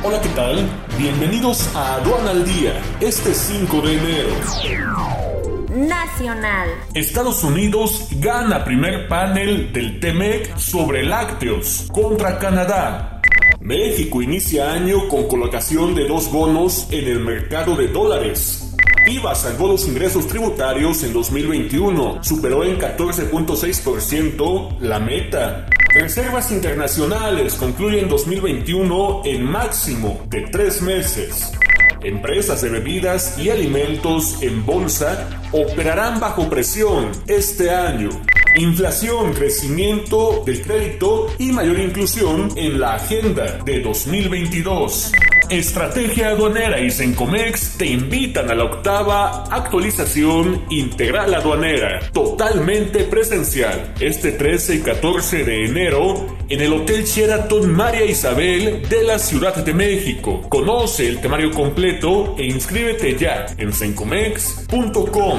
Hola, ¿qué tal? Bienvenidos a Aduana al Día, este 5 de enero. Nacional. Estados Unidos gana primer panel del TEMEC sobre lácteos contra Canadá. México inicia año con colocación de dos bonos en el mercado de dólares. IVA salvó los ingresos tributarios en 2021, superó en 14.6% la meta. Reservas internacionales concluyen 2021 en máximo de tres meses. Empresas de bebidas y alimentos en bolsa operarán bajo presión este año. Inflación, crecimiento del crédito y mayor inclusión en la agenda de 2022. Estrategia Aduanera y Sencomex te invitan a la octava actualización integral aduanera, totalmente presencial, este 13 y 14 de enero en el Hotel Sheraton María Isabel de la Ciudad de México. Conoce el temario completo e inscríbete ya en sencomex.com.